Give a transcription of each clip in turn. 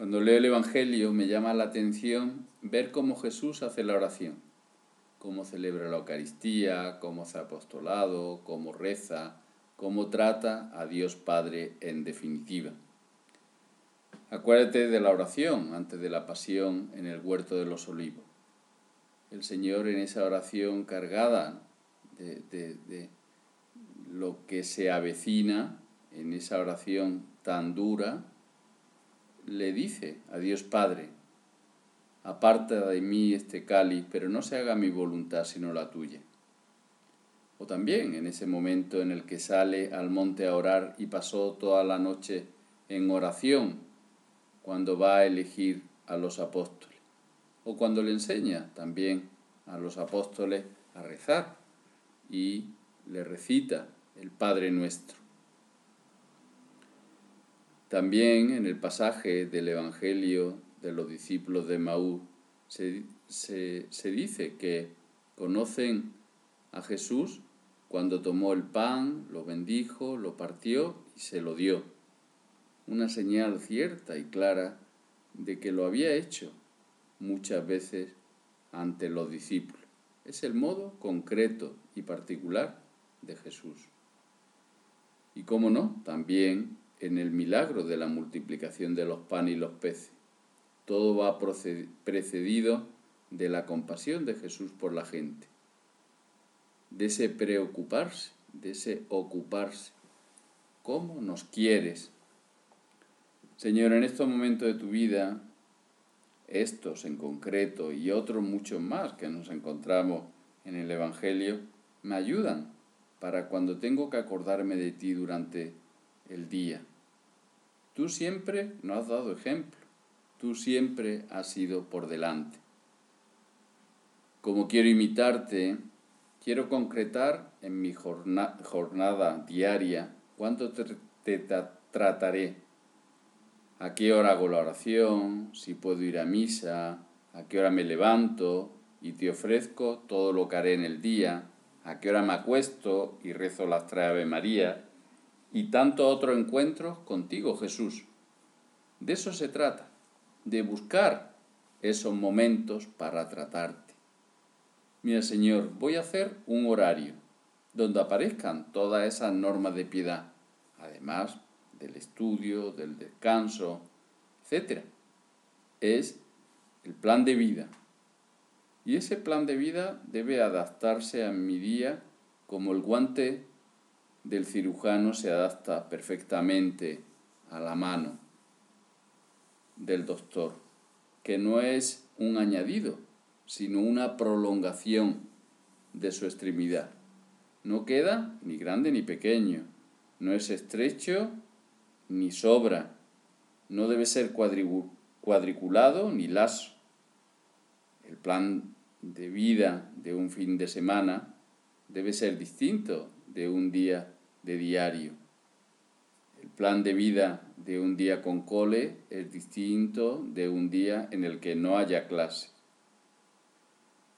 Cuando leo el Evangelio me llama la atención ver cómo Jesús hace la oración, cómo celebra la Eucaristía, cómo hace apostolado, cómo reza, cómo trata a Dios Padre en definitiva. Acuérdate de la oración antes de la pasión en el huerto de los olivos. El Señor en esa oración cargada de, de lo que se avecina, en esa oración tan dura, le dice a Dios Padre, aparta de mí este cáliz, pero no se haga mi voluntad sino la tuya. O también en ese momento en el que sale al monte a orar y pasó toda la noche en oración, cuando va a elegir a los apóstoles. O cuando le enseña también a los apóstoles a rezar y le recita el Padre nuestro. También en el pasaje del Evangelio de los discípulos de Maú se, se, dice que conocen a Jesús cuando tomó el pan, lo bendijo, lo partió y se lo dio. Una señal cierta y clara de que lo había hecho muchas veces ante los discípulos. Es el modo concreto y particular de Jesús. Y cómo no, también en el milagro de la multiplicación de los panes y los peces. Todo va precedido de la compasión de Jesús por la gente, de ese preocuparse, de ese ocuparse. ¿Cómo nos quieres? Señor, en estos momentos de tu vida, estos en concreto y otros muchos más que nos encontramos en el Evangelio, me ayudan para cuando tengo que acordarme de ti durante el día. Tú siempre no has dado ejemplo, tú siempre has sido por delante. Como quiero imitarte, quiero concretar en mi jornada diaria cuánto te, te trataré, a qué hora hago la oración, si puedo ir a misa, a qué hora me levanto y te ofrezco todo lo que haré en el día, a qué hora me acuesto y rezo las tres Ave María, y tanto otro encuentro contigo, Jesús. De eso se trata, de buscar esos momentos para tratarte. Mira, Señor, voy a hacer un horario donde aparezcan todas esas normas de piedad, además del estudio, del descanso, etc. Es el plan de vida. Y ese plan de vida debe adaptarse a mi día como el guante del cirujano se adapta perfectamente a la mano del doctor, que no es un añadido, sino una prolongación de su extremidad. No queda ni grande ni pequeño, no es estrecho ni sobra, no debe ser cuadriculado ni lazo. El plan de vida de un fin de semana debe ser distinto de un día de diario. El plan de vida de un día con cole es distinto de un día en el que no haya clase.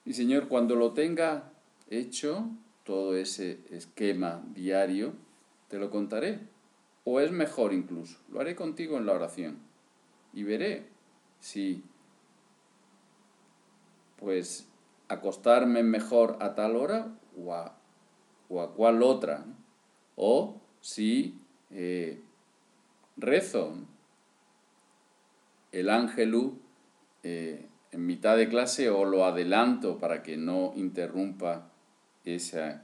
Y Señor, cuando lo tenga hecho, todo ese esquema diario, te lo contaré. O es mejor incluso, lo haré contigo en la oración. Y veré si, pues, acostarme mejor a tal hora o o a cuál otra, o si eh, rezo el ángel eh, en mitad de clase o lo adelanto para que no interrumpa ese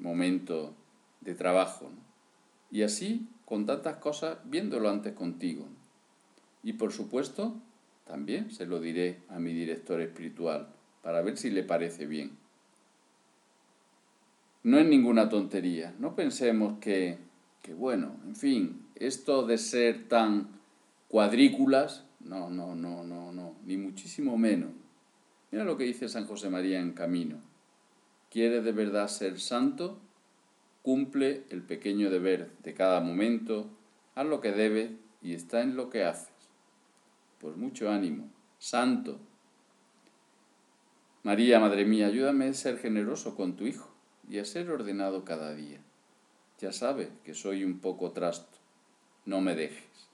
momento de trabajo. Y así, con tantas cosas, viéndolo antes contigo. Y por supuesto, también se lo diré a mi director espiritual para ver si le parece bien no es ninguna tontería. No pensemos que, bueno, en fin, esto de ser tan cuadrículas, no, no, no, no, no, ni muchísimo menos. Mira lo que dice San José María en Camino. ¿Quieres de verdad ser santo? Cumple el pequeño deber de cada momento, haz lo que debes y está en lo que haces. Pues mucho ánimo. Santo. María, Madre mía, ayúdame a ser generoso con tu Hijo y a ser ordenado cada día. Ya sabes que soy un poco trasto, no me dejes.